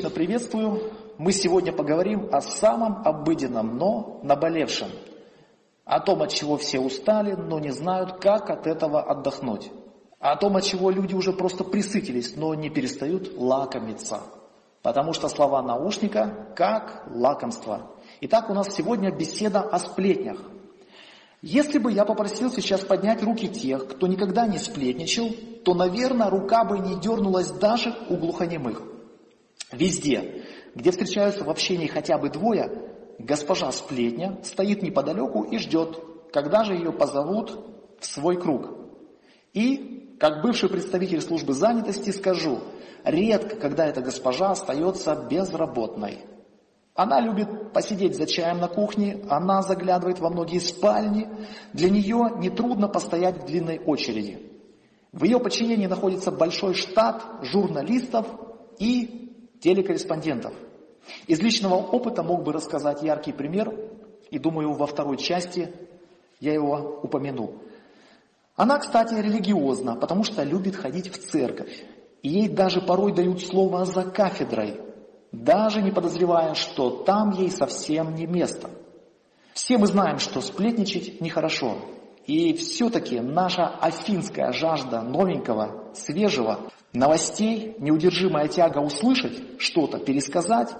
Сердечно приветствую. Мы сегодня поговорим о самом обыденном, но наболевшем. О том, от чего все устали, но не знают, как от этого отдохнуть. О том, от чего люди уже просто присытились, но не перестают лакомиться. Потому что слова наушника как лакомство. Итак, у нас сегодня беседа о сплетнях. Если бы я попросил сейчас поднять руки тех, кто никогда не сплетничал, то, наверное, рука бы не дернулась даже у глухонемых. Везде, где встречаются в общении хотя бы двое, госпожа сплетня стоит неподалеку и ждет, когда же ее позовут в свой круг. И, как бывший представитель службы занятости, скажу, редко, когда эта госпожа остается безработной. Она любит посидеть за чаем на кухне, она заглядывает во многие спальни, для нее нетрудно постоять в длинной очереди. В ее подчинении находится большой штат журналистов и телекорреспондентов. Из личного опыта мог бы рассказать яркий пример, и думаю, во второй части я его упомяну. Она, кстати, религиозна, потому что любит ходить в церковь. И ей даже порой дают слово за кафедрой, даже не подозревая, что там ей совсем не место. Все мы знаем, что сплетничать нехорошо. И все-таки наша афинская жажда новенького, свежего, новостей, неудержимая тяга услышать что-то, пересказать,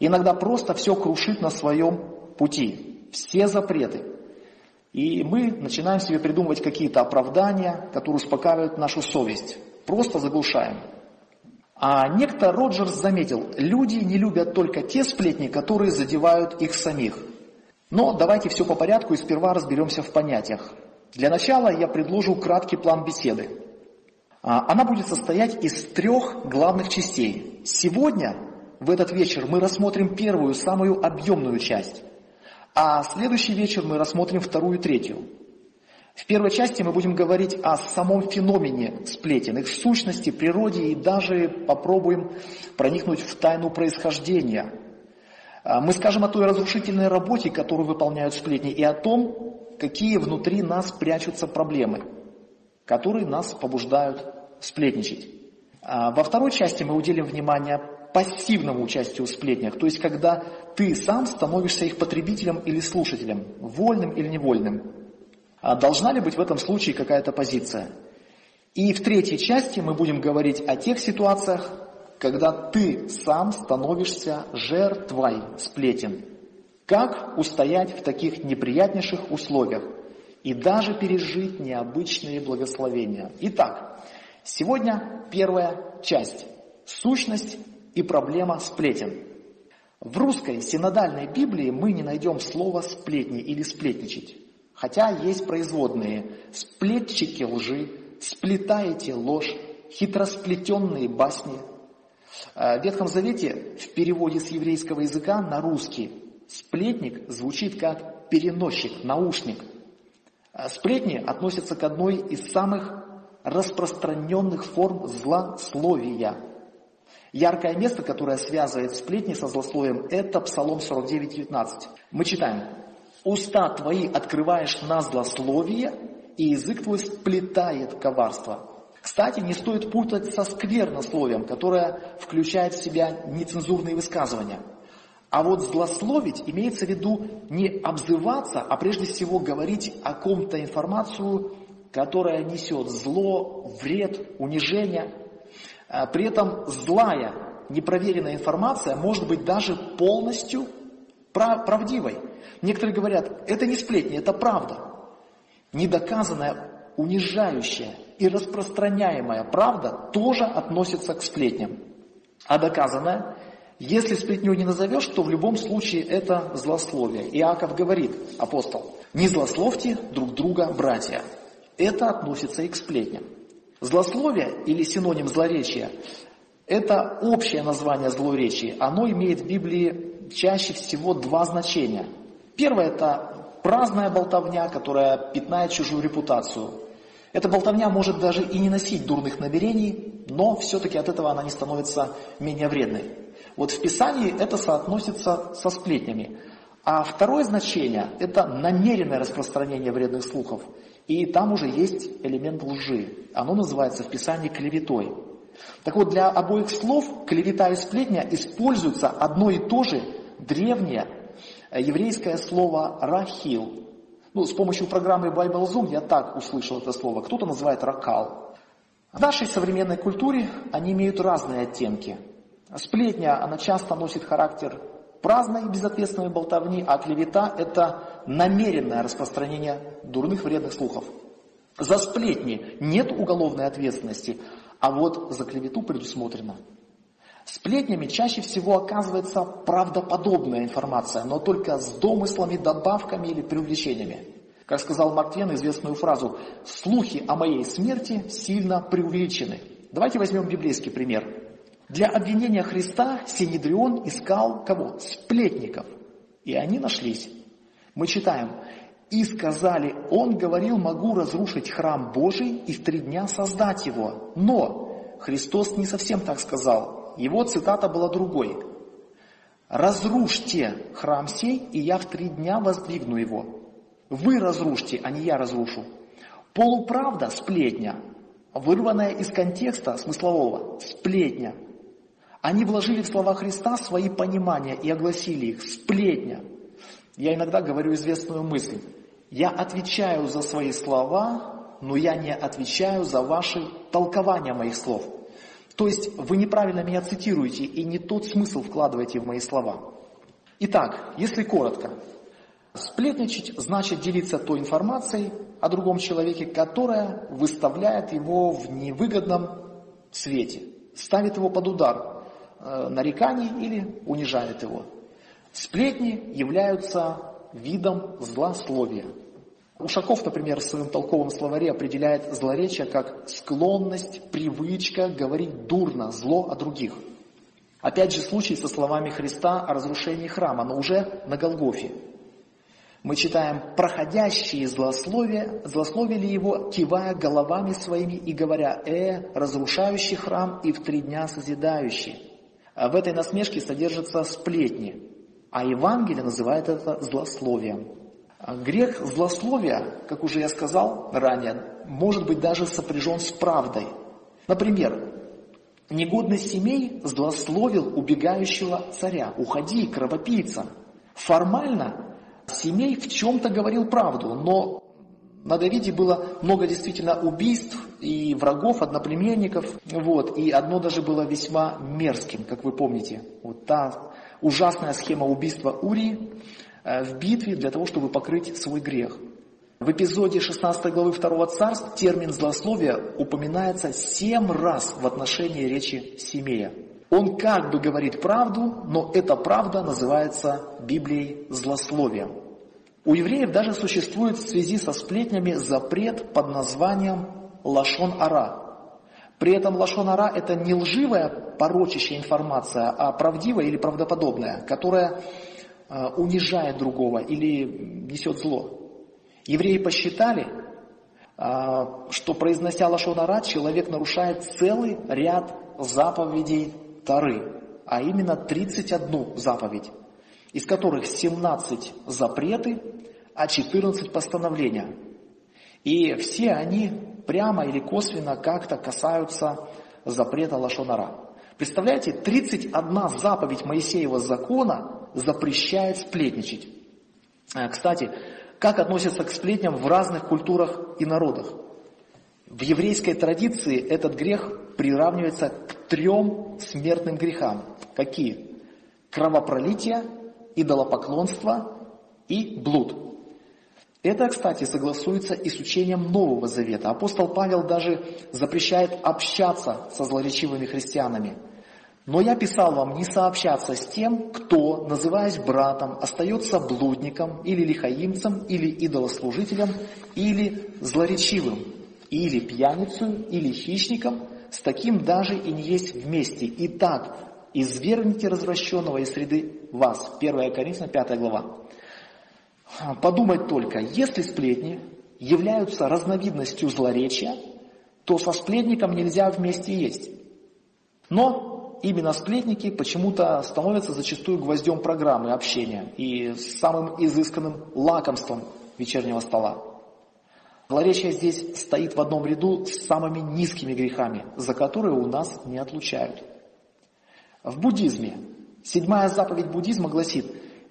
иногда просто все крушит на своем пути. Все запреты. И мы начинаем себе придумывать какие-то оправдания, которые успокаивают нашу совесть. Просто заглушаем. А некто Роджерс заметил, люди не любят только те сплетни, которые задевают их самих. Но давайте все по порядку и сперва разберемся в понятиях. Для начала я предложу краткий план беседы. А, она будет состоять из трех главных частей. Сегодня, в этот вечер, мы рассмотрим первую, самую объемную часть, а следующий вечер мы рассмотрим вторую и третью. В первой части мы будем говорить о самом феномене сплетен, их сущности, природе и даже попробуем проникнуть в тайну происхождения. А, мы скажем о той разрушительной работе, которую выполняют сплетни, и о том, какие внутри нас прячутся проблемы, которые нас побуждают сплетничать. А во второй части мы уделим внимание пассивному участию в сплетнях, то есть когда ты сам становишься их потребителем или слушателем, вольным или невольным. А должна ли быть в этом случае какая-то позиция? И в третьей части мы будем говорить о тех ситуациях, когда ты сам становишься жертвой сплетен. Как устоять в таких неприятнейших условиях и даже пережить необычные благословения? Итак, Сегодня первая часть – сущность и проблема сплетен. В русской синодальной Библии мы не найдем слова «сплетни» или «сплетничать», хотя есть производные «сплетчики лжи», «сплетаете ложь», «хитросплетенные басни». Э, в Ветхом Завете в переводе с еврейского языка на русский «сплетник» звучит как «переносчик», «наушник». Э, сплетни относятся к одной из самых распространенных форм злословия. Яркое место, которое связывает сплетни со злословием, это Псалом 49.19. Мы читаем, «Уста твои открываешь на злословие, и язык твой сплетает коварство». Кстати, не стоит путать со сквернословием, которое включает в себя нецензурные высказывания. А вот злословить имеется в виду не обзываться, а прежде всего говорить о ком-то информацию которая несет зло, вред, унижение. А, при этом злая, непроверенная информация может быть даже полностью правдивой. Некоторые говорят, это не сплетни, это правда. Недоказанная, унижающая и распространяемая правда тоже относится к сплетням. А доказанная, если сплетню не назовешь, то в любом случае это злословие. Иаков говорит, апостол, не злословьте друг друга, братья. Это относится и к сплетням. Злословие или синоним злоречия – это общее название злоречия. Оно имеет в Библии чаще всего два значения. Первое – это праздная болтовня, которая пятнает чужую репутацию. Эта болтовня может даже и не носить дурных намерений, но все-таки от этого она не становится менее вредной. Вот в Писании это соотносится со сплетнями. А второе значение – это намеренное распространение вредных слухов. И там уже есть элемент лжи. Оно называется в Писании клеветой. Так вот, для обоих слов клевета и сплетня используется одно и то же древнее э, еврейское слово «рахил». Ну, с помощью программы Bible Zoom я так услышал это слово. Кто-то называет «ракал». В нашей современной культуре они имеют разные оттенки. Сплетня, она часто носит характер праздной и безответственной болтовни, а клевета – это намеренное распространение дурных вредных слухов. За сплетни нет уголовной ответственности, а вот за клевету предусмотрено. Сплетнями чаще всего оказывается правдоподобная информация, но только с домыслами, добавками или преувеличениями. Как сказал Марк Твен известную фразу «Слухи о моей смерти сильно преувеличены». Давайте возьмем библейский пример. Для обвинения Христа Синедрион искал кого? Сплетников. И они нашлись. Мы читаем, и сказали, он говорил, могу разрушить храм Божий и в три дня создать его. Но Христос не совсем так сказал. Его цитата была другой. Разрушьте храм сей, и я в три дня воздвигну его. Вы разрушьте, а не я разрушу. Полуправда, сплетня, вырванная из контекста смыслового, сплетня. Они вложили в слова Христа свои понимания и огласили их, сплетня. Я иногда говорю известную мысль. Я отвечаю за свои слова, но я не отвечаю за ваши толкования моих слов. То есть вы неправильно меня цитируете и не тот смысл вкладываете в мои слова. Итак, если коротко, сплетничать значит делиться той информацией о другом человеке, которая выставляет его в невыгодном свете, ставит его под удар нареканий или унижает его. Сплетни являются видом злословия. Ушаков, например, в своем толковом словаре определяет злоречие как склонность, привычка говорить дурно, зло о других. Опять же случай со словами Христа о разрушении храма, но уже на Голгофе. Мы читаем «проходящие злословия, злословили его, кивая головами своими и говоря, «э, разрушающий храм и в три дня созидающий». А в этой насмешке содержатся сплетни, а Евангелие называет это злословием. Грех злословия, как уже я сказал ранее, может быть даже сопряжен с правдой. Например, негодный семей злословил убегающего царя. Уходи, кровопийца. Формально семей в чем-то говорил правду, но на Давиде было много действительно убийств и врагов, одноплеменников. Вот, и одно даже было весьма мерзким, как вы помните. Вот та ужасная схема убийства Урии э, в битве для того, чтобы покрыть свой грех. В эпизоде 16 главы 2 царств термин злословия упоминается семь раз в отношении речи Семея. Он как бы говорит правду, но эта правда называется Библией злословием. У евреев даже существует в связи со сплетнями запрет под названием лашон ара, при этом лошонара это не лживая, порочащая информация, а правдивая или правдоподобная, которая э, унижает другого или несет зло. Евреи посчитали, э, что произнося лошонара, человек нарушает целый ряд заповедей Тары, а именно 31 заповедь, из которых 17 запреты, а 14 постановления. И все они прямо или косвенно как-то касаются запрета Лашонара. Представляете, 31 заповедь Моисеева закона запрещает сплетничать. Э, кстати, как относятся к сплетням в разных культурах и народах? В еврейской традиции этот грех приравнивается к трем смертным грехам. Какие? Кровопролитие, идолопоклонство и блуд. Это, кстати, согласуется и с учением Нового Завета. Апостол Павел даже запрещает общаться со злоречивыми христианами. Но я писал вам не сообщаться с тем, кто, называясь братом, остается блудником или лихаимцем, или идолослужителем, или злоречивым, или пьяницей, или хищником, с таким даже и не есть вместе. Итак, извергните развращенного из среды вас. 1 Коринфянам 5 глава. Подумать только, если сплетни являются разновидностью злоречия, то со сплетником нельзя вместе есть. Но именно сплетники почему-то становятся зачастую гвоздем программы общения и самым изысканным лакомством вечернего стола. Злоречие здесь стоит в одном ряду с самыми низкими грехами, за которые у нас не отлучают. В буддизме, седьмая заповедь буддизма гласит,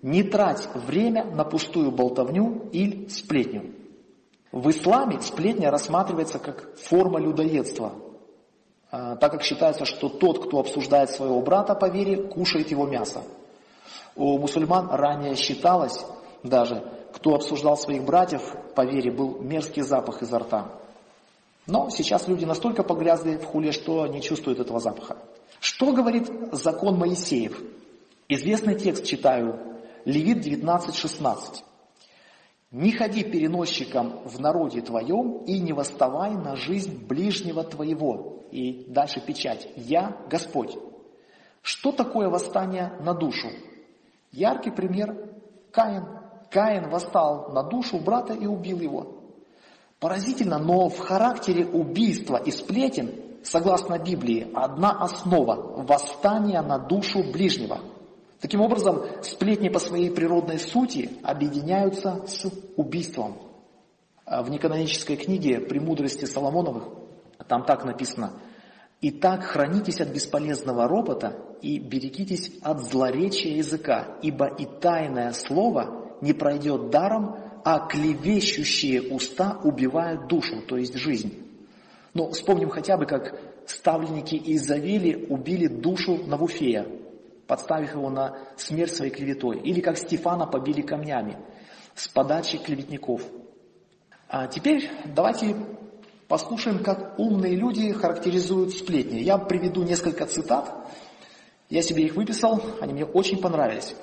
не трать время на пустую болтовню или сплетню. В исламе сплетня рассматривается как форма людоедства, а, так как считается, что тот, кто обсуждает своего брата по вере, кушает его мясо. У мусульман ранее считалось даже, кто обсуждал своих братьев по вере, был мерзкий запах изо рта. Но сейчас люди настолько погрязли в хуле, что не чувствуют этого запаха. Что говорит закон Моисеев? Известный текст читаю, Левит 19.16. «Не ходи переносчиком в народе твоем и не восставай на жизнь ближнего твоего». И дальше печать. «Я Господь». Что такое восстание на душу? Яркий пример – Каин. Каин восстал на душу брата и убил его. Поразительно, но в характере убийства и сплетен, согласно Библии, одна основа – восстание на душу ближнего. Таким образом, сплетни по своей природной сути объединяются с убийством. В неканонической книге «Премудрости Соломоновых» там так написано – Итак, хранитесь от бесполезного ропота и берегитесь от злоречия языка, ибо и тайное слово не пройдет даром, а клевещущие уста убивают душу, то есть жизнь. Но вспомним хотя бы, как ставленники Изавели убили душу Навуфея, подставив его на смерть своей клеветой, или как Стефана побили камнями с подачи клеветников. А теперь давайте Послушаем, как умные люди характеризуют сплетни. Я приведу несколько цитат. Я себе их выписал, они мне очень понравились.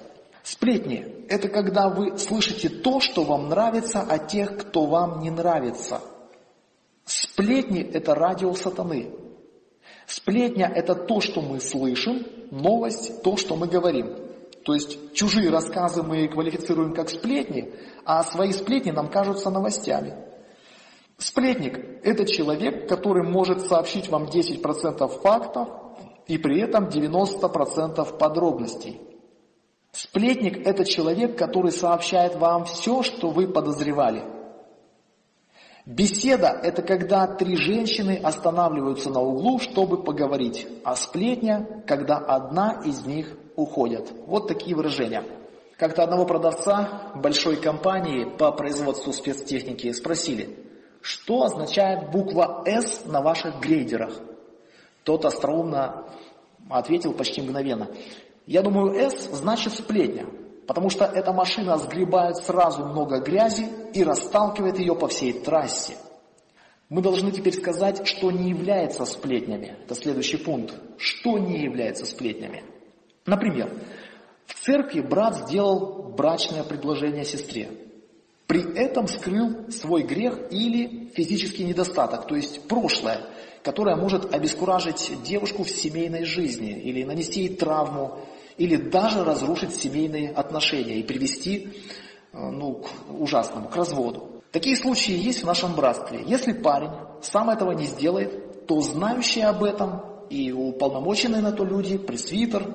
Сплетни – это когда вы слышите то, что вам нравится, о тех, кто вам не нравится. Сплетни – это радио сатаны. Сплетня – это то, что мы слышим, новость – то, что мы говорим. То есть чужие рассказы мы квалифицируем как сплетни, а свои сплетни нам кажутся новостями. Сплетник – это человек, который может сообщить вам 10% фактов и при этом 90% подробностей. Сплетник – это человек, который сообщает вам все, что вы подозревали. Беседа – это когда три женщины останавливаются на углу, чтобы поговорить, а сплетня – когда одна из них уходит. Вот такие выражения. Как-то одного продавца большой компании по производству спецтехники спросили – что означает буква «С» на ваших грейдерах? Тот остроумно ответил почти мгновенно. Я думаю, «С» значит сплетня, потому что эта машина сгребает сразу много грязи и расталкивает ее по всей трассе. Мы должны теперь сказать, что не является сплетнями. Это следующий пункт. Что не является сплетнями? Например, в церкви брат сделал брачное предложение сестре при этом скрыл свой грех или физический недостаток, то есть прошлое, которое может обескуражить девушку в семейной жизни или нанести ей травму, или даже разрушить семейные отношения и привести э, ну, к ужасному, к разводу. Такие случаи есть в нашем братстве. Если парень сам этого не сделает, то знающие об этом и уполномоченные на то люди, пресвитер,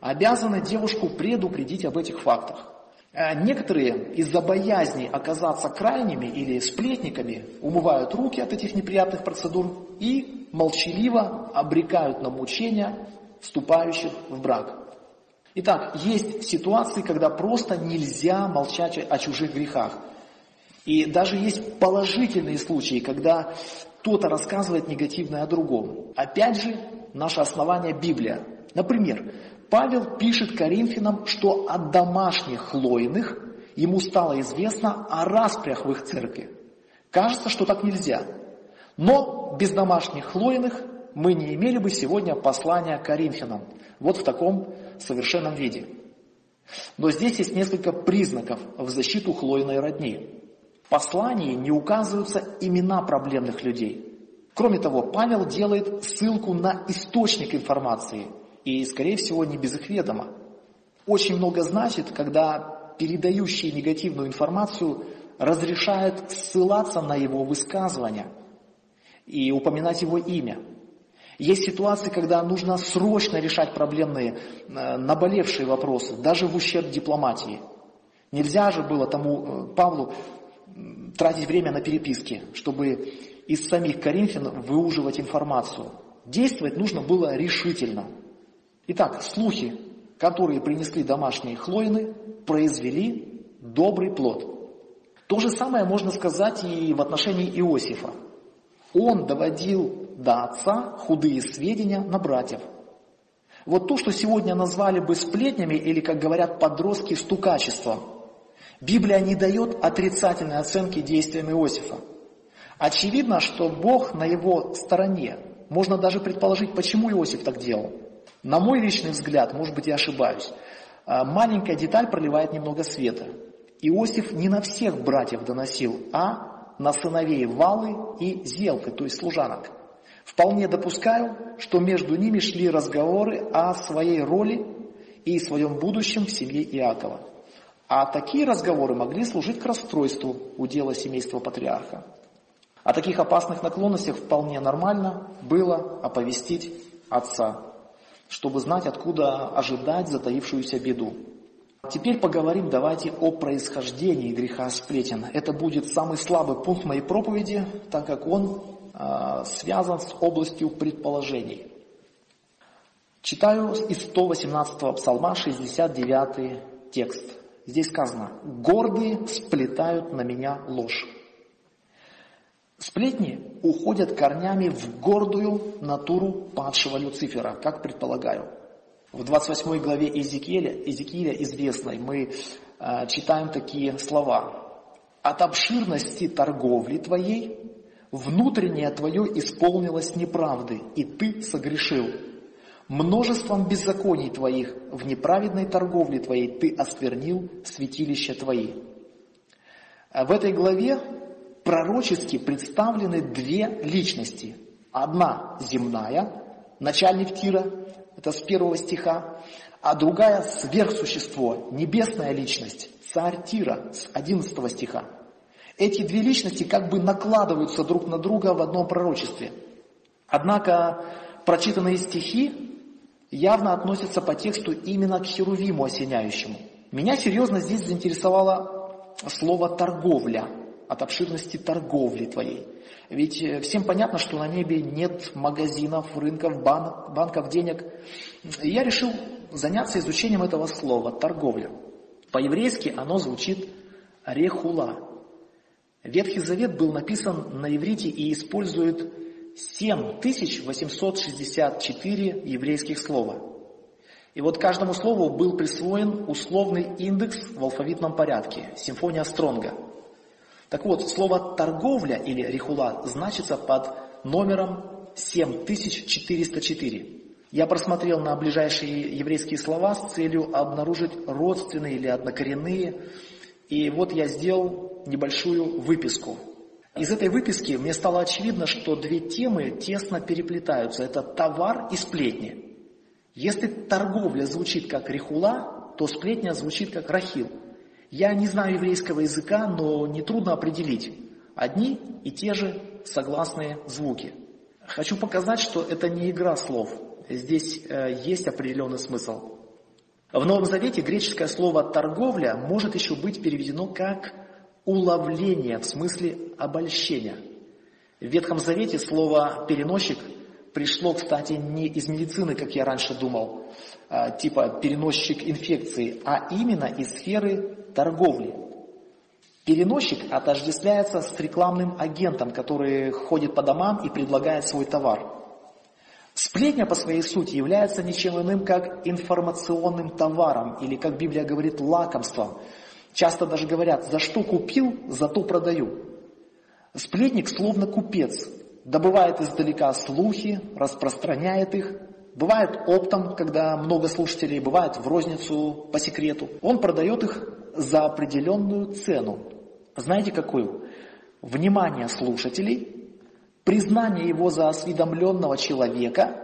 обязаны девушку предупредить об этих фактах. Э, некоторые из-за боязни оказаться крайними или сплетниками умывают руки от этих неприятных процедур и молчаливо обрекают на мучения вступающих в брак. Итак, есть ситуации, когда просто нельзя молчать о чужих грехах. И даже есть положительные случаи, когда кто-то рассказывает негативное о другом. Опять же, наше основание Библия. Например, Павел пишет Коринфянам, что от домашних хлойных ему стало известно о распрях в их церкви. Кажется, что так нельзя. Но без домашних хлойных мы не имели бы сегодня послания Коринфянам. Вот в таком совершенном виде. Но здесь есть несколько признаков в защиту хлойной родни. В послании не указываются имена проблемных людей. Кроме того, Павел делает ссылку на источник информации – и, скорее всего, не без их ведома. Очень много значит, когда передающий негативную информацию разрешает ссылаться на его высказывания и упоминать его имя. Есть ситуации, когда нужно срочно решать проблемные, э, наболевшие вопросы, даже в ущерб дипломатии. Нельзя же было тому э, Павлу тратить время на переписки, чтобы из самих Коринфян выуживать информацию. Действовать нужно было решительно. Итак, слухи, которые принесли домашние хлоины, произвели добрый плод. То же самое можно сказать и в отношении Иосифа. Он доводил до отца худые сведения на братьев. Вот то, что сегодня назвали бы сплетнями или, как говорят подростки, стукачеством. Библия не дает отрицательной оценки действиям Иосифа. Очевидно, что Бог на его стороне. Можно даже предположить, почему Иосиф так делал. На мой личный взгляд, может быть, я ошибаюсь, а, маленькая деталь проливает немного света. Иосиф не на всех братьев доносил, а на сыновей Валы и Зелфы, то есть служанок. Вполне допускаю, что между ними шли разговоры о своей роли и своем будущем в семье Иакова. А такие разговоры могли служить к расстройству удела семейства патриарха. О таких опасных наклонностях вполне нормально было оповестить отца, чтобы знать, откуда ожидать затаившуюся беду. Теперь поговорим давайте о происхождении греха сплетен. Это будет самый слабый пункт моей проповеди, так как он связан с областью предположений. Читаю из 118 псалма 69 текст. Здесь сказано, гордые сплетают на меня ложь. Сплетни уходят корнями в гордую натуру падшего Люцифера, как предполагаю. В 28 главе Иезекииля, Иезекииля известной мы э, читаем такие слова. «От обширности торговли твоей внутреннее твое исполнилось неправды, и ты согрешил. Множеством беззаконий твоих в неправедной торговле твоей ты осквернил святилища твои». В этой главе пророчески представлены две личности. Одна земная, начальник Тира, это с первого стиха, а другая сверхсущество, небесная личность, царь Тира с одиннадцатого стиха. Эти две личности как бы накладываются друг на друга в одном пророчестве. Однако прочитанные стихи явно относятся по тексту именно к Херувиму осеняющему. Меня серьезно здесь заинтересовало слово «торговля», от обширности торговли твоей. Ведь э, всем понятно, что на небе нет магазинов, рынков, банк, банков денег. И я решил заняться изучением этого слова «торговля». По-еврейски оно звучит «рехула». Ветхий Завет был написан на иврите и использует 7864 еврейских слова. И вот каждому слову был присвоен условный индекс в алфавитном порядке, симфония Стронга – так вот, слово «торговля» или «рихула» значится под номером 7404. Я просмотрел на ближайшие еврейские слова с целью обнаружить родственные или однокоренные. И вот я сделал небольшую выписку. Из этой выписки мне стало очевидно, что две темы тесно переплетаются. Это товар и сплетни. Если торговля звучит как рихула, то сплетня звучит как рахил – я не знаю еврейского языка, но нетрудно определить одни и те же согласные звуки. Хочу показать, что это не игра слов. Здесь э, есть определенный смысл. В Новом Завете греческое слово «торговля» может еще быть переведено как «уловление» в смысле обольщения. В Ветхом Завете слово «переносчик» пришло, кстати, не из медицины, как я раньше думал, а, типа переносчик инфекции, а именно из сферы торговли. Переносчик отождествляется с рекламным агентом, который ходит по домам и предлагает свой товар. Сплетня по своей сути является ничем иным, как информационным товаром, или, как Библия говорит, лакомством. Часто даже говорят, за что купил, зато продаю. Сплетник словно купец, добывает издалека слухи, распространяет их, бывает оптом, когда много слушателей, бывает в розницу по секрету. Он продает их за определенную цену. Знаете какую? Внимание слушателей, признание его за осведомленного человека,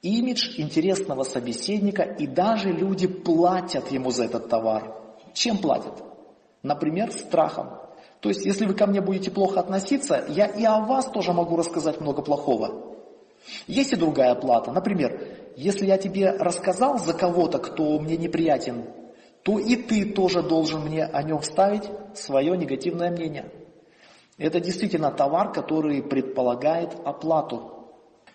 имидж интересного собеседника, и даже люди платят ему за этот товар. Чем платят? Например, страхом. То есть, если вы ко мне будете плохо относиться, я и о вас тоже могу рассказать много плохого. Есть и другая плата. Например, если я тебе рассказал за кого-то, кто мне неприятен, то и ты тоже должен мне о нем вставить свое негативное мнение. Это действительно товар, который предполагает оплату.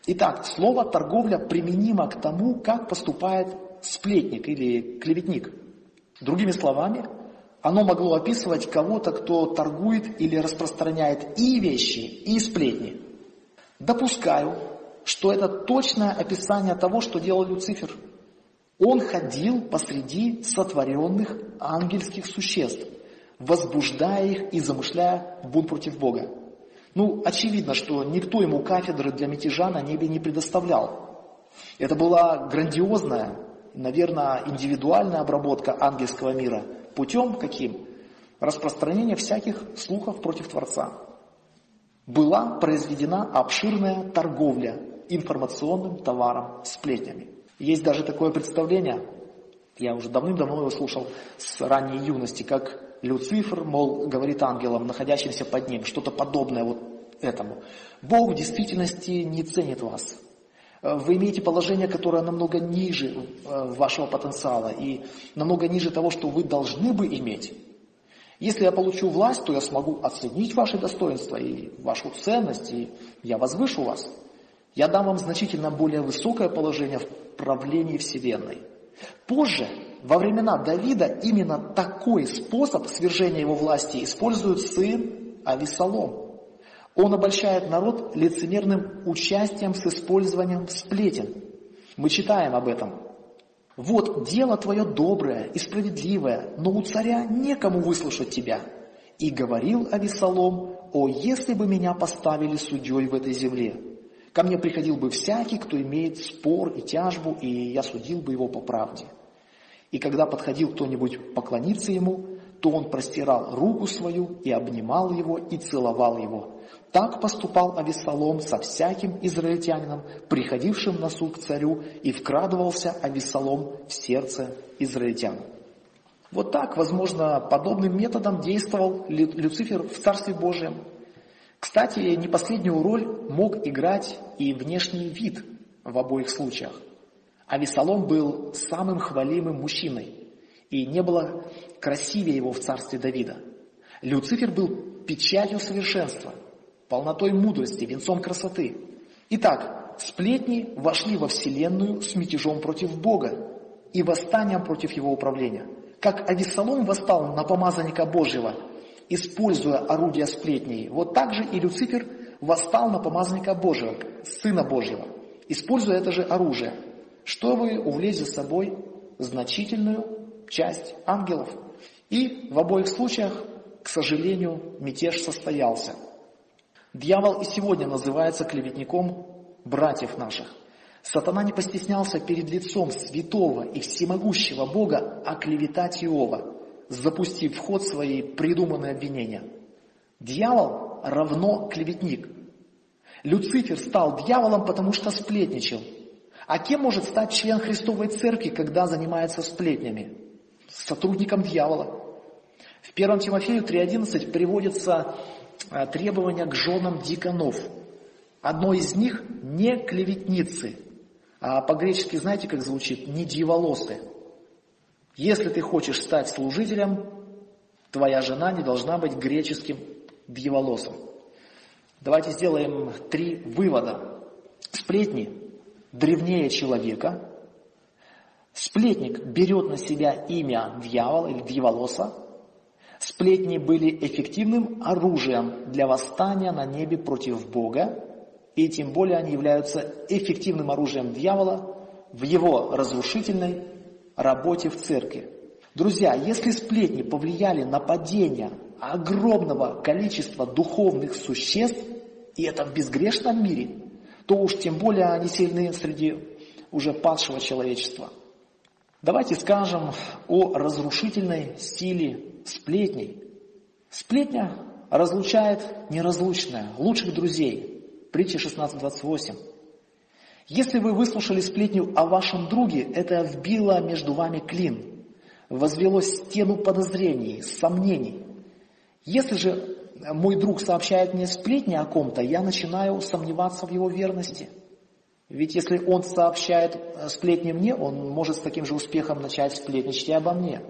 Итак, слово торговля применимо к тому, как поступает сплетник или клеветник. Другими словами, оно могло описывать кого-то, кто торгует или распространяет и вещи, и сплетни. Допускаю, что это точное описание того, что делал Люцифер. Он ходил посреди сотворенных ангельских существ, возбуждая их и замышляя бунт против Бога. Ну, очевидно, что никто ему кафедры для мятежа на небе не предоставлял. Это была грандиозная, наверное, индивидуальная обработка ангельского мира – Путем каким? Распространения всяких слухов против Творца. Была произведена обширная торговля информационным товаром, сплетнями. Есть даже такое представление, я уже давным-давно его слушал с ранней юности, как Люцифер, мол, говорит ангелам, находящимся под ним, что-то подобное вот этому. Бог в действительности не ценит вас. Э, вы имеете положение, которое намного ниже э, вашего потенциала и намного ниже того, что вы должны бы иметь. Если я получу власть, то я смогу оценить ваши достоинства и вашу ценность, и я возвышу вас. Я дам вам значительно более высокое положение в правлении Вселенной. Позже, во времена Давида, именно такой способ свержения его власти использует сын Ависалом. Он обольщает народ лицемерным участием с использованием сплетен. Мы читаем об этом. Вот дело твое доброе и справедливое, но у царя некому выслушать тебя. И говорил Авесолом, о, если бы меня поставили судьей в этой земле. Ко мне приходил бы всякий, кто имеет спор и тяжбу, и я судил бы его по правде. И когда подходил кто-нибудь поклониться ему, то он простирал руку свою и обнимал его и целовал его. Так поступал Авессалом со всяким израильтянином, приходившим на суд к царю, и вкрадывался Авессалом в сердце израильтян. Вот так, возможно, подобным методом действовал Люцифер в Царстве Божьем. Кстати, не последнюю роль мог играть и внешний вид в обоих случаях. Авесалом был самым хвалимым мужчиной, и не было красивее его в царстве Давида. Люцифер был печатью совершенства, полнотой мудрости, венцом красоты. Итак, сплетни вошли во вселенную с мятежом против Бога и восстанием против его управления. Как Авессалом восстал на помазанника Божьего, используя орудия сплетней, вот так же и Люцифер восстал на помазанника Божьего, Сына Божьего, используя это же оружие, чтобы увлечь за собой значительную часть ангелов. И в обоих случаях, к сожалению, мятеж состоялся. Дьявол и сегодня называется клеветником братьев наших. Сатана не постеснялся перед лицом святого и всемогущего Бога оклеветать Иова, запустив в ход свои придуманные обвинения. Дьявол равно клеветник. Люцифер стал дьяволом, потому что сплетничал. А кем может стать член Христовой Церкви, когда занимается сплетнями? сотрудником дьявола. В 1 Тимофею 3.11 приводится требования к женам диконов. Одно из них – не клеветницы, а по-гречески знаете, как звучит? Не дьяволосы. Если ты хочешь стать служителем, твоя жена не должна быть греческим дьяволосом. Давайте сделаем три вывода. Сплетни древнее человека, Сплетник берет на себя имя дьявола или дьяволоса. Сплетни были эффективным оружием для восстания на небе против Бога, и тем более они являются эффективным оружием дьявола в его разрушительной работе в церкви. Друзья, если сплетни повлияли на падение огромного количества духовных существ, и это в безгрешном мире, то уж тем более они сильны среди уже падшего человечества – Давайте скажем о разрушительной силе сплетней. Сплетня разлучает неразлучное, лучших друзей. Притча 16.28. Если вы выслушали сплетню о вашем друге, это вбило между вами клин, возвело стену подозрений, сомнений. Если же мой друг сообщает мне сплетни о ком-то, я начинаю сомневаться в его верности – ведь если он сообщает э, сплетни мне, он может с таким же успехом начать сплетничать и обо мне.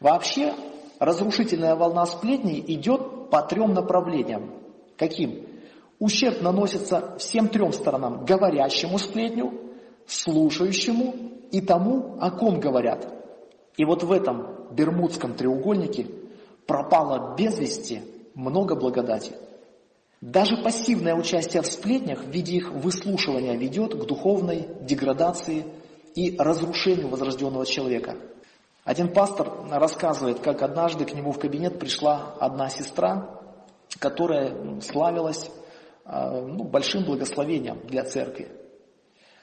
Вообще, разрушительная волна сплетней идет по трем направлениям. Каким? Ущерб наносится всем трем сторонам. Говорящему сплетню, слушающему и тому, о ком говорят. И вот в этом Бермудском треугольнике пропало без вести много благодати. Даже пассивное участие в сплетнях в виде их выслушивания ведет к духовной деградации и разрушению возрожденного человека. Один пастор рассказывает, как однажды к нему в кабинет пришла одна сестра, которая славилась а, ну, большим благословением для церкви.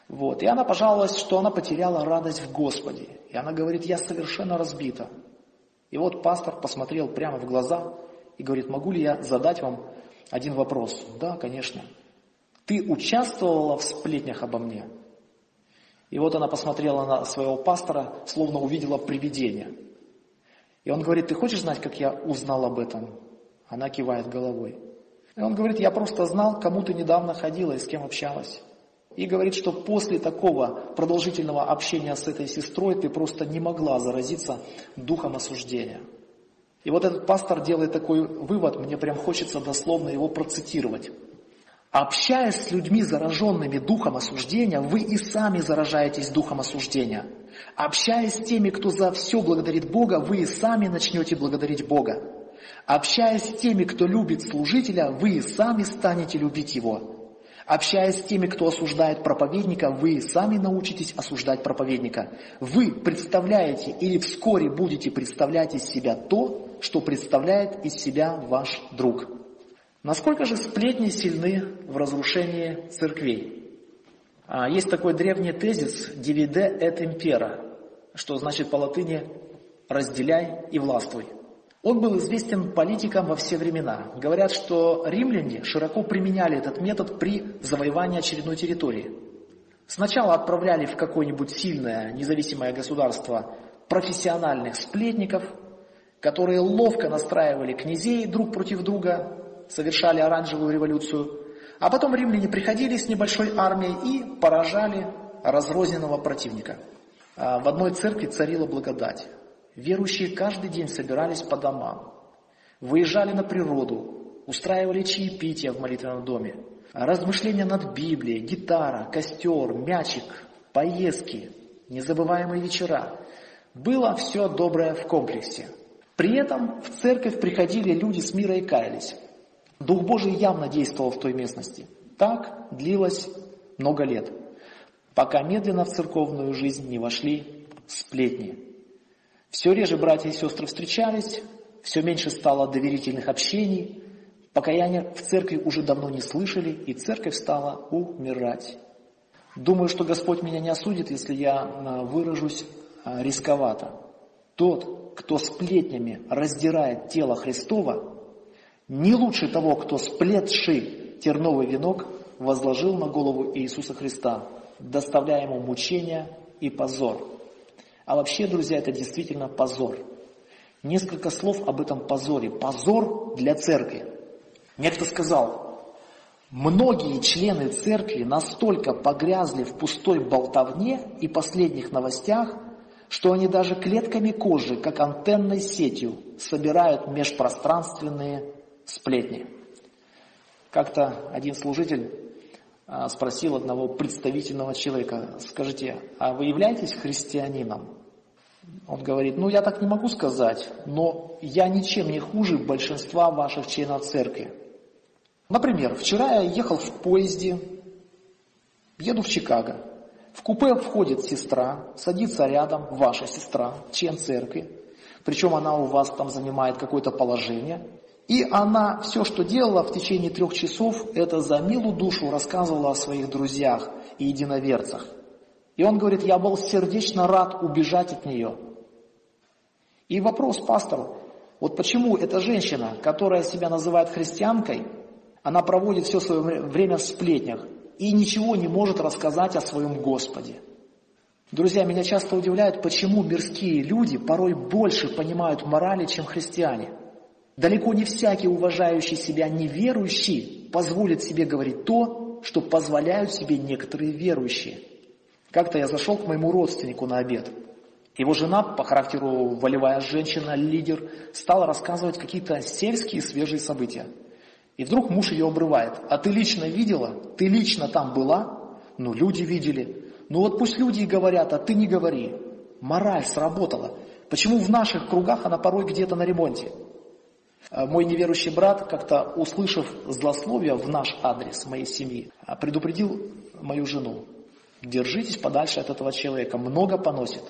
Вот. И она пожаловалась, что она потеряла радость в Господе. И она говорит, я совершенно разбита. И вот пастор посмотрел прямо в глаза и говорит, могу ли я задать вам один вопрос? Да, конечно. Ты участвовала в сплетнях обо мне? И вот она посмотрела на своего пастора, словно увидела привидение. И он говорит, ты хочешь знать, как я узнал об этом? Она кивает головой. И он говорит, я просто знал, кому ты недавно ходила и с кем общалась. И говорит, что после такого продолжительного общения с этой сестрой ты просто не могла заразиться духом осуждения. И вот этот пастор делает такой вывод, мне прям хочется дословно его процитировать. Общаясь с людьми, зараженными духом осуждения, вы и сами заражаетесь духом осуждения. Общаясь с теми, кто за все благодарит Бога, вы и сами начнете благодарить Бога. Общаясь с теми, кто любит служителя, вы и сами станете любить его. Общаясь с теми, кто осуждает проповедника, вы сами научитесь осуждать проповедника. Вы представляете или вскоре будете представлять из себя то, что представляет из себя ваш друг. Насколько же сплетни сильны в разрушении церквей? А, есть такой древний тезис «divide et impera», что значит по латыни «разделяй и властвуй». Он был известен политикам во все времена. Говорят, что римляне широко применяли этот метод при завоевании очередной территории. Сначала отправляли в какое-нибудь сильное независимое государство профессиональных сплетников, которые ловко настраивали князей друг против друга, совершали оранжевую революцию, а потом римляне приходили с небольшой армией и поражали разрозненного противника. А в одной церкви царила благодать. Верующие каждый день собирались по домам, выезжали на природу, устраивали чаепитие в молитвенном доме, размышления над Библией, гитара, костер, мячик, поездки, незабываемые вечера. Было все доброе в комплексе. При этом в церковь приходили люди с мира и каялись. Дух Божий явно действовал в той местности. Так длилось много лет, пока медленно в церковную жизнь не вошли сплетни. Все реже братья и сестры встречались, все меньше стало доверительных общений, покаяния в церкви уже давно не слышали, и церковь стала умирать. Думаю, что Господь меня не осудит, если я а, выражусь а, рисковато. Тот, кто сплетнями раздирает тело Христова, не лучше того, кто сплетший терновый венок возложил на голову Иисуса Христа, доставляя ему мучения и позор. А вообще, друзья, это действительно позор. Несколько слов об этом позоре. Позор для церкви. Некто сказал, многие члены церкви настолько погрязли в пустой болтовне и последних новостях, что они даже клетками кожи, как антенной сетью, собирают межпространственные сплетни. Как-то один служитель а, спросил одного представительного человека, скажите, а вы являетесь христианином? Он говорит, ну я так не могу сказать, но я ничем не хуже большинства ваших членов церкви. Например, вчера я ехал в поезде, еду в Чикаго. В купе входит сестра, садится рядом, ваша сестра, член церкви. Причем она у вас там занимает какое-то положение. И она все, что делала в течение трех часов, это за милую душу рассказывала о своих друзьях и единоверцах. И он говорит, я был сердечно рад убежать от нее. И вопрос пастору, вот почему эта женщина, которая себя называет христианкой, она проводит все свое время в сплетнях и ничего не может рассказать о своем Господе. Друзья, меня часто удивляет, почему мирские люди порой больше понимают морали, чем христиане. Далеко не всякий уважающий себя неверующий позволит себе говорить то, что позволяют себе некоторые верующие. Как-то я зашел к моему родственнику на обед. Его жена, по характеру волевая женщина, лидер, стала рассказывать какие-то сельские свежие события. И вдруг муж ее обрывает. А ты лично видела? Ты лично там была? Ну, люди видели. Ну вот пусть люди и говорят, а ты не говори. Мораль сработала. Почему в наших кругах она порой где-то на ремонте? А мой неверующий брат, как-то услышав злословие в наш адрес моей семьи, предупредил мою жену. Держитесь подальше от этого человека, много поносит.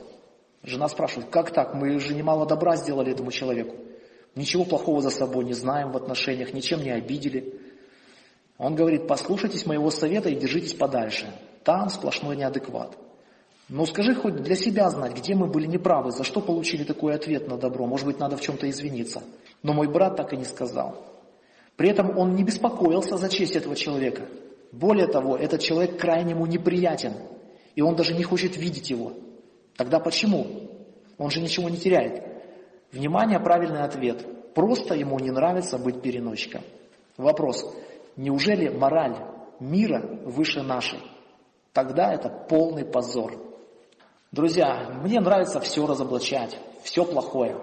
Жена спрашивает, как так, мы же немало добра сделали этому человеку. Ничего плохого за собой не знаем в отношениях, ничем не обидели. Он говорит, послушайтесь моего совета и держитесь подальше. Там сплошной неадекват. Но скажи хоть для себя знать, где мы были неправы, за что получили такой ответ на добро. Может быть, надо в чем-то извиниться. Но мой брат так и не сказал. При этом он не беспокоился за честь этого человека. Более того, этот человек крайне ему неприятен. И он даже не хочет видеть его. Тогда почему? Он же ничего не теряет. Внимание, правильный ответ. Просто ему не нравится быть переносчиком. Вопрос. Неужели мораль мира выше нашей? Тогда это полный позор. Друзья, мне нравится все разоблачать, все плохое.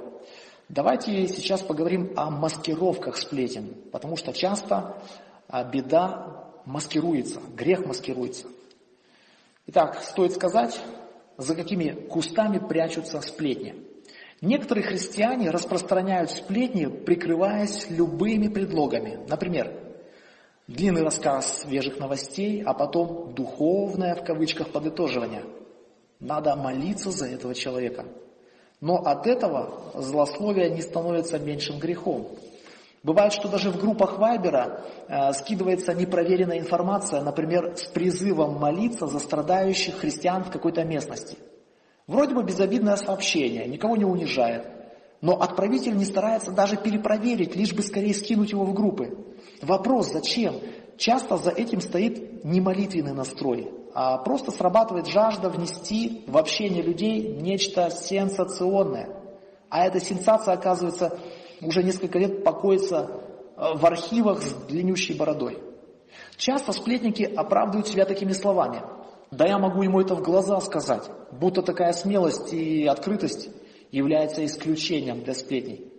Давайте сейчас поговорим о маскировках сплетен, потому что часто а, беда маскируется, грех маскируется. Итак, стоит сказать, за какими кустами прячутся сплетни. Некоторые христиане распространяют сплетни, прикрываясь любыми предлогами. Например, длинный рассказ свежих новостей, а потом духовное в кавычках подытоживание. Надо молиться за этого человека. Но от этого злословие не становится меньшим грехом. Бывает, что даже в группах Вайбера э, скидывается непроверенная информация, например, с призывом молиться за страдающих христиан в какой-то местности. Вроде бы безобидное сообщение, никого не унижает, но отправитель не старается даже перепроверить, лишь бы скорее скинуть его в группы. Вопрос, зачем? Часто за этим стоит не молитвенный настрой, а просто срабатывает жажда внести в общение людей нечто сенсационное. А эта сенсация, оказывается, уже несколько лет покоится э, в архивах с длиннющей бородой. Часто сплетники оправдывают себя такими словами. Да я могу ему это в глаза сказать, будто такая смелость и открытость является исключением для сплетней.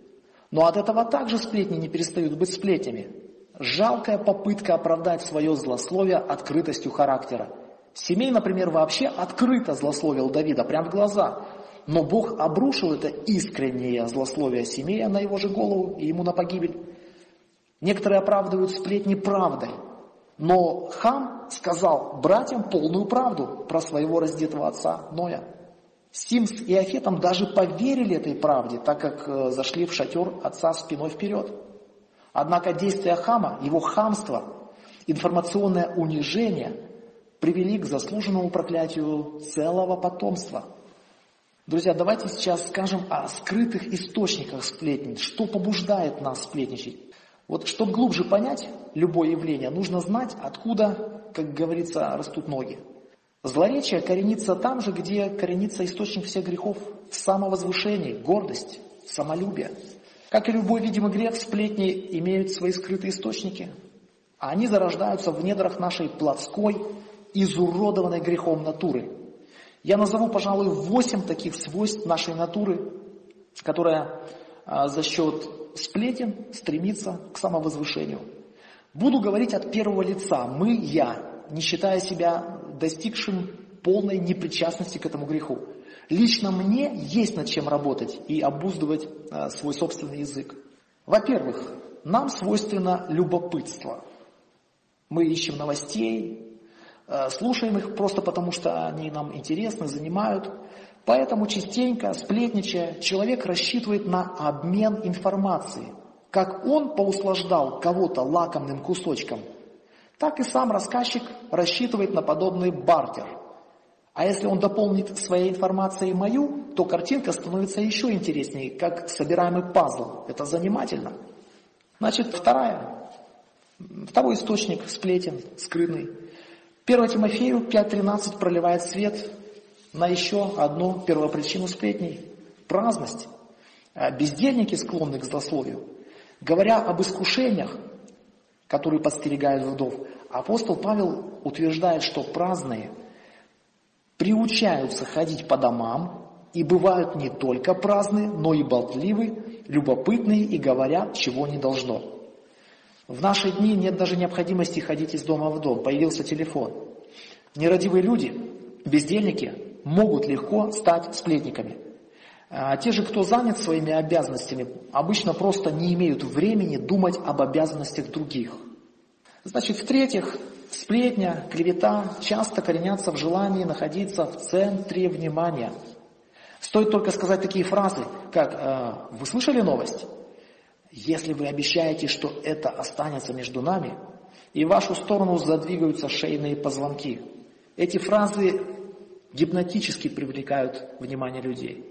Но от этого также сплетни не перестают быть сплетнями. Жалкая попытка оправдать свое злословие открытостью характера. Семей, например, вообще открыто злословил Давида, прямо в глаза. Но Бог обрушил это искреннее злословие Семея на его же голову и ему на погибель. Некоторые оправдывают сплетни правдой. Но хам сказал братьям полную правду про своего раздетого отца Ноя. Сим с Иофетом даже поверили этой правде, так как э, зашли в шатер отца спиной вперед. Однако действия хама, его хамство, информационное унижение привели к заслуженному проклятию целого потомства – Друзья, давайте сейчас скажем о скрытых источниках сплетни, что побуждает нас сплетничать. Вот чтобы глубже понять любое явление, нужно знать, откуда, как говорится, растут ноги. Злоречие коренится там же, где коренится источник всех грехов, в самовозвышении, гордость, самолюбие. Как и любой видимый грех, сплетни имеют свои скрытые источники. А они зарождаются в недрах нашей плотской, изуродованной грехом натуры – я назову, пожалуй, восемь таких свойств нашей натуры, которая а, за счет сплетен стремится к самовозвышению. Буду говорить от первого лица. Мы, я, не считая себя достигшим полной непричастности к этому греху. Лично мне есть над чем работать и обуздывать а, свой собственный язык. Во-первых, нам свойственно любопытство. Мы ищем новостей, слушаем их просто потому, что они нам интересны, занимают. Поэтому частенько, сплетничая, человек рассчитывает на обмен информацией. Как он поуслаждал кого-то лакомным кусочком, так и сам рассказчик рассчитывает на подобный бартер. А если он дополнит своей информацией мою, то картинка становится еще интереснее, как собираемый пазл. Это занимательно. Значит, вторая, второй источник сплетен, скрытный – 1 Тимофею 5.13 проливает свет на еще одну первопричину сплетней – праздность. А бездельники склонны к злословию. Говоря об искушениях, которые подстерегают вдов, апостол Павел утверждает, что праздные приучаются ходить по домам И бывают не только праздные, но и болтливые, любопытные и говорят, чего не должно. В наши дни нет даже необходимости ходить из дома в дом, появился телефон. Нерадивые люди, бездельники, могут легко стать сплетниками. А те же, кто занят своими обязанностями, обычно просто не имеют времени думать об обязанностях других. Значит, в-третьих, сплетня, клевета часто коренятся в желании находиться в центре внимания. Стоит только сказать такие фразы, как э, «Вы слышали новость?» Если вы обещаете, что это останется между нами, и в вашу сторону задвигаются шейные позвонки. Эти фразы гипнотически привлекают внимание людей.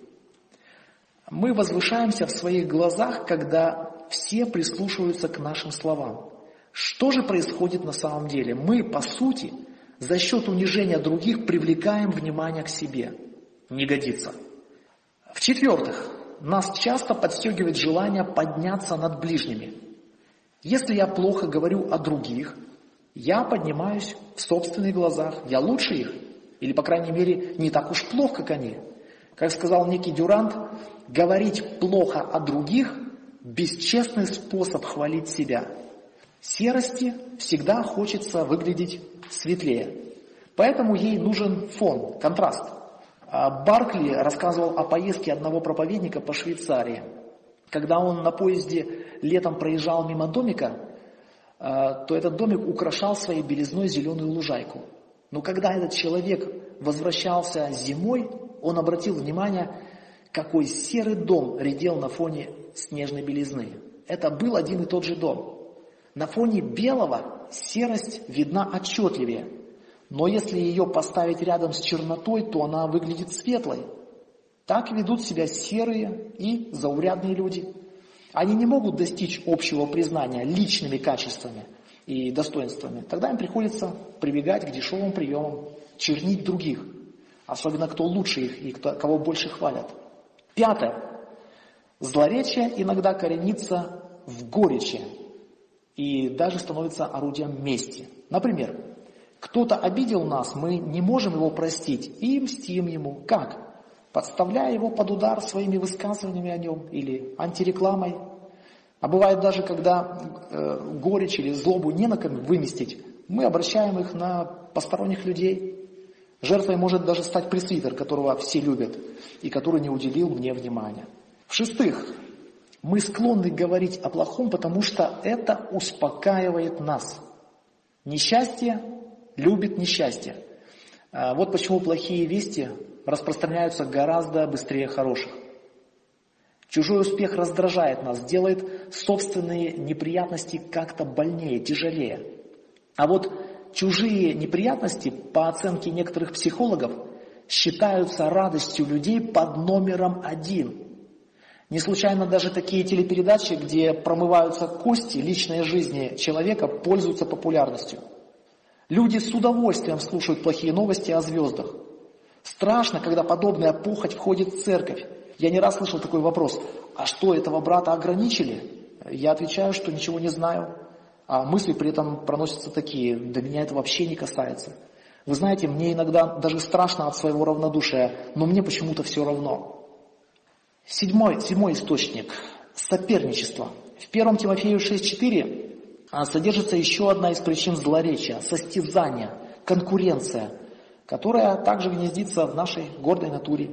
Мы возвышаемся в своих глазах, когда все прислушиваются к нашим словам. Что же происходит на самом деле? Мы, по сути, за счет унижения других привлекаем внимание к себе. Не годится. В-четвертых, нас часто подстегивает желание подняться над ближними. Если я плохо говорю о других, я поднимаюсь в собственных глазах, я лучше их, или, по крайней мере, не так уж плохо, как они. Как сказал некий Дюрант, говорить плохо о других – бесчестный способ хвалить себя. Серости всегда хочется выглядеть светлее. Поэтому ей нужен фон, контраст. А Баркли рассказывал о поездке одного проповедника по Швейцарии. Когда он на поезде летом проезжал мимо домика, а, то этот домик украшал своей белизной зеленую лужайку. Но когда этот человек возвращался зимой, он обратил внимание, какой серый дом редел на фоне снежной белизны. Это был один и тот же дом. На фоне белого серость видна отчетливее, но если ее поставить рядом с чернотой, то она выглядит светлой. Так ведут себя серые и заурядные люди. Они не могут достичь общего признания личными качествами и достоинствами. Тогда им приходится прибегать к дешевым приемам, чернить других, особенно кто лучше их и кто, кого больше хвалят. Пятое. Злоречие иногда коренится в горечи и даже становится орудием мести. Например, кто-то обидел нас, мы не можем его простить и мстим ему. Как? Подставляя его под удар своими высказываниями о нем или антирекламой. А бывает даже, когда э, горечь или злобу не на ком выместить, мы обращаем их на посторонних людей. Жертвой может даже стать пресвитер, которого все любят и который не уделил мне внимания. В-шестых, мы склонны говорить о плохом, потому что это успокаивает нас. Несчастье любит несчастье. А, вот почему плохие вести распространяются гораздо быстрее хороших. Чужой успех раздражает нас, делает собственные неприятности как-то больнее, тяжелее. А вот чужие неприятности, по оценке некоторых психологов, считаются радостью людей под номером один. Не случайно даже такие телепередачи, где промываются кости личной жизни человека, пользуются популярностью – Люди с удовольствием слушают плохие новости о звездах. Страшно, когда подобная похоть входит в церковь. Я не раз слышал такой вопрос, а что, этого брата ограничили? Я отвечаю, что ничего не знаю. А мысли при этом проносятся такие, да меня это вообще не касается. Вы знаете, мне иногда даже страшно от своего равнодушия, но мне почему-то все равно. Седьмой, седьмой источник – соперничество. В 1 Тимофею 6.4 а содержится еще одна из причин злоречия – состязание, конкуренция, которая также гнездится в нашей гордой натуре.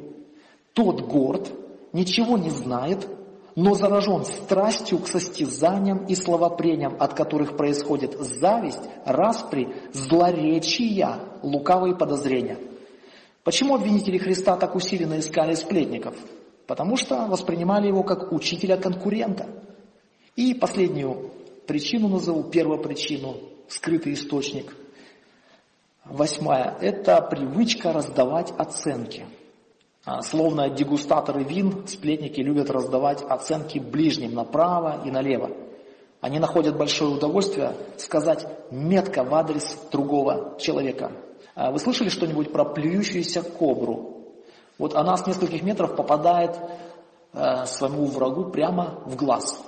Тот горд ничего не знает, но заражен страстью к состязаниям и словопрениям, от которых происходит зависть, распри, злоречия, лукавые подозрения. Почему обвинители Христа так усиленно искали сплетников? Потому что воспринимали его как учителя-конкурента. И последнюю причину назову, первую причину, скрытый источник. Восьмая – это привычка раздавать оценки. А, словно дегустаторы вин, сплетники любят раздавать оценки ближним направо и налево. Они находят большое удовольствие сказать метко в адрес другого человека. А, вы слышали что-нибудь про плюющуюся кобру? Вот она с нескольких метров попадает э, своему врагу прямо в глаз.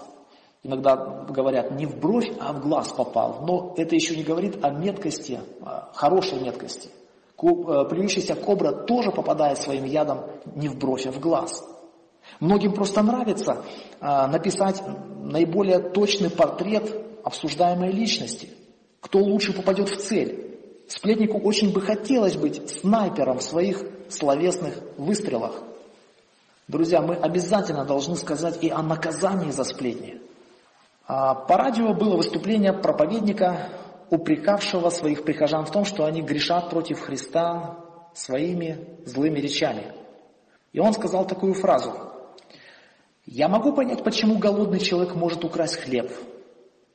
Иногда говорят не в бровь, а в глаз попал. Но это еще не говорит о меткости, о хорошей меткости. Плюющаяся кобра тоже попадает своим ядом не в бровь, а в глаз. Многим просто нравится написать наиболее точный портрет обсуждаемой личности. Кто лучше попадет в цель. Сплетнику очень бы хотелось быть снайпером в своих словесных выстрелах. Друзья, мы обязательно должны сказать и о наказании за сплетни. А, по радио было выступление проповедника, упрекавшего своих прихожан в том, что они грешат против Христа своими злыми речами. И он сказал такую фразу. «Я могу понять, почему голодный человек может украсть хлеб.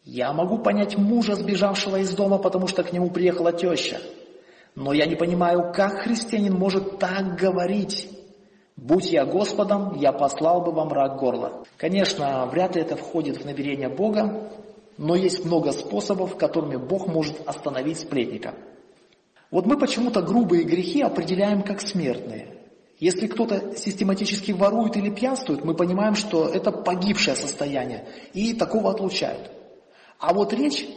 Я могу понять мужа, сбежавшего из дома, потому что к нему приехала теща. Но я не понимаю, как христианин может так говорить. Будь я Господом, я послал бы вам рак горла. Конечно, вряд ли это входит в намерение Бога, но есть много способов, которыми Бог может остановить сплетника. Вот мы почему-то грубые грехи определяем как смертные. Если кто-то систематически ворует или пьянствует, мы понимаем, что это погибшее состояние, и такого отлучают. А вот речь,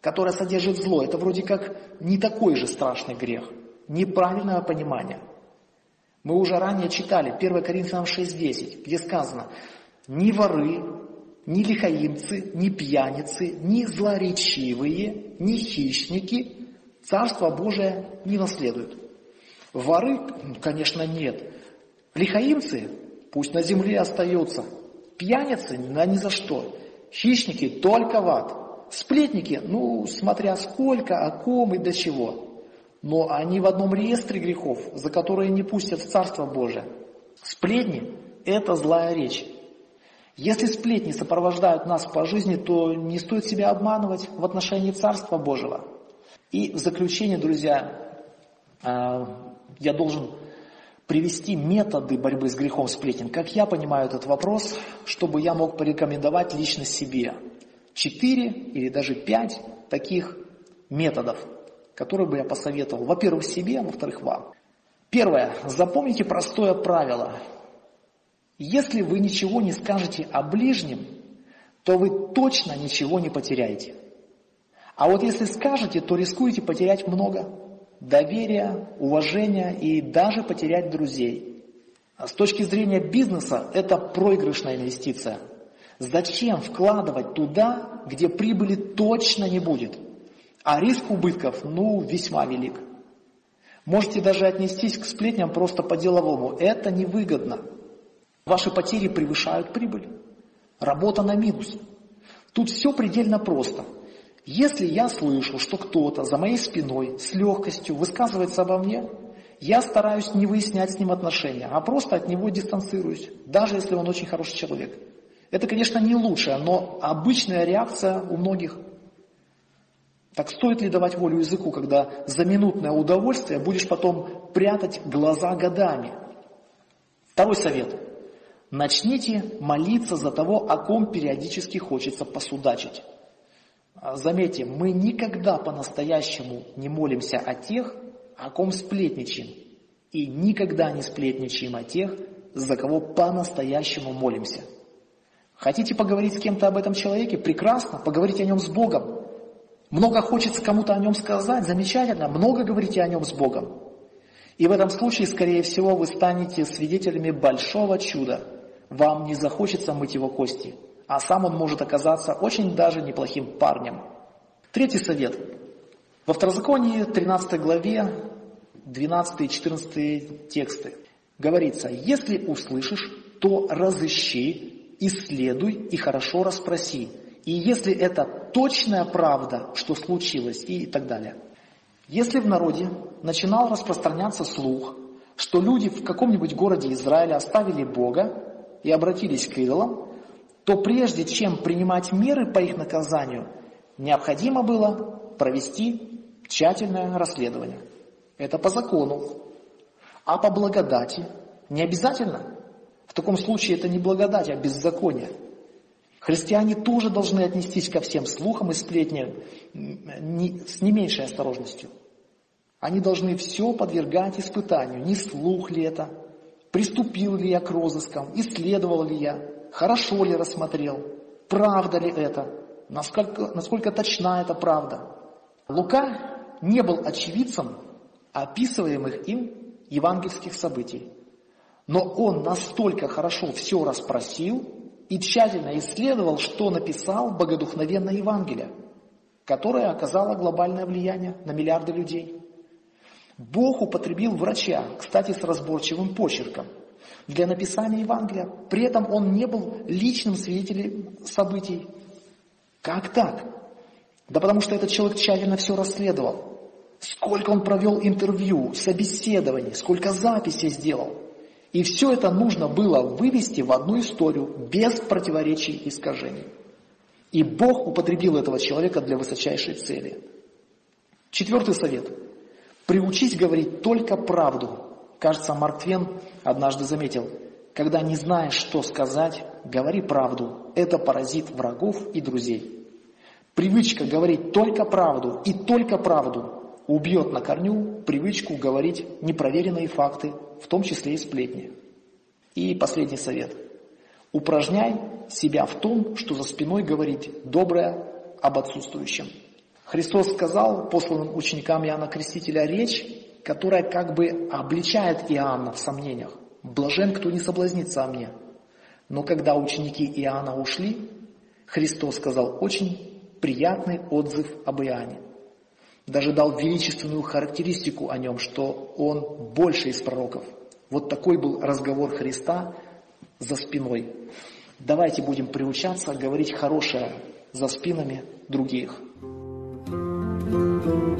которая содержит зло, это вроде как не такой же страшный грех, неправильное понимание – мы уже ранее читали 1 Коринфянам 6.10, где сказано, ни воры, ни лихаимцы, ни пьяницы, ни злоречивые, ни хищники Царство Божие не наследуют. Воры, конечно, нет. Лихаимцы пусть на земле остаются. Пьяницы на ни за что. Хищники только в ад. Сплетники, ну, смотря сколько, о ком и до чего но они в одном реестре грехов, за которые не пустят в Царство Божие. Сплетни – это злая речь. Если сплетни сопровождают нас по жизни, то не стоит себя обманывать в отношении Царства Божьего. И в заключение, друзья, а, я должен привести методы борьбы с грехом сплетен. Как я понимаю этот вопрос, чтобы я мог порекомендовать лично себе. Четыре или даже пять таких методов – который бы я посоветовал, во-первых, себе, а во-вторых, вам. Первое. Запомните простое правило. Если вы ничего не скажете о ближнем, то вы точно ничего не потеряете. А вот если скажете, то рискуете потерять много. Доверия, уважения и даже потерять друзей. А с точки зрения бизнеса это проигрышная инвестиция. Зачем вкладывать туда, где прибыли точно не будет? А риск убытков, ну, весьма велик. Можете даже отнестись к сплетням просто по-деловому. Это невыгодно. Ваши потери превышают прибыль. Работа на минус. Тут все предельно просто. Если я слышу, что кто-то за моей спиной с легкостью высказывается обо мне, я стараюсь не выяснять с ним отношения, а просто от него дистанцируюсь, даже если он очень хороший человек. Это, конечно, не лучшая, но обычная реакция у многих – так стоит ли давать волю языку, когда за минутное удовольствие будешь потом прятать глаза годами? Второй совет. Начните молиться за того, о ком периодически хочется посудачить. А, заметьте, мы никогда по-настоящему не молимся о тех, о ком сплетничаем. И никогда не сплетничаем о тех, за кого по-настоящему молимся. Хотите поговорить с кем-то об этом человеке? Прекрасно, поговорите о нем с Богом. Много хочется кому-то о нем сказать, замечательно, много говорите о нем с Богом. И в этом случае, скорее всего, вы станете свидетелями большого чуда. Вам не захочется мыть его кости, а сам он может оказаться очень даже неплохим парнем. Третий совет. Во Второзаконии 13 главе 12 и 14 тексты говорится, если услышишь, то разыщи, исследуй и хорошо расспроси, и если это точная правда, что случилось и так далее. Если в народе начинал распространяться слух, что люди в каком-нибудь городе Израиля оставили Бога и обратились к идолам, то прежде чем принимать меры по их наказанию, необходимо было провести тщательное расследование. Это по закону. А по благодати не обязательно. В таком случае это не благодать, а беззаконие. Христиане тоже должны отнестись ко всем слухам и сплетням с не меньшей осторожностью. Они должны все подвергать испытанию. Не слух ли это? Приступил ли я к розыскам? Исследовал ли я? Хорошо ли рассмотрел? Правда ли это? Насколько, насколько точна эта правда? Лука не был очевидцем описываемых им евангельских событий. Но он настолько хорошо все расспросил и тщательно исследовал, что написал богодухновенное Евангелие, которое оказало глобальное влияние на миллиарды людей. Бог употребил врача, кстати, с разборчивым почерком, для написания Евангелия. При этом он не был личным свидетелем событий. Как так? Да потому что этот человек тщательно все расследовал. Сколько он провел интервью, собеседований, сколько записей сделал. И все это нужно было вывести в одну историю без противоречий и искажений. И Бог употребил этого человека для высочайшей цели. Четвертый совет. Приучись говорить только правду. Кажется, Марк Твен однажды заметил, когда не знаешь, что сказать, говори правду. Это поразит врагов и друзей. Привычка говорить только правду и только правду убьет на корню привычку говорить непроверенные факты, в том числе и сплетни. И последний совет. Упражняй себя в том, что за спиной говорить доброе об отсутствующем. Христос сказал посланным ученикам Иоанна Крестителя речь, которая как бы обличает Иоанна в сомнениях. «Блажен, кто не соблазнится о мне». Но когда ученики Иоанна ушли, Христос сказал очень приятный отзыв об Иоанне – даже дал величественную характеристику о нем, что он больше из пророков. Вот такой был разговор Христа за спиной. Давайте будем приучаться говорить хорошее за спинами других. thank you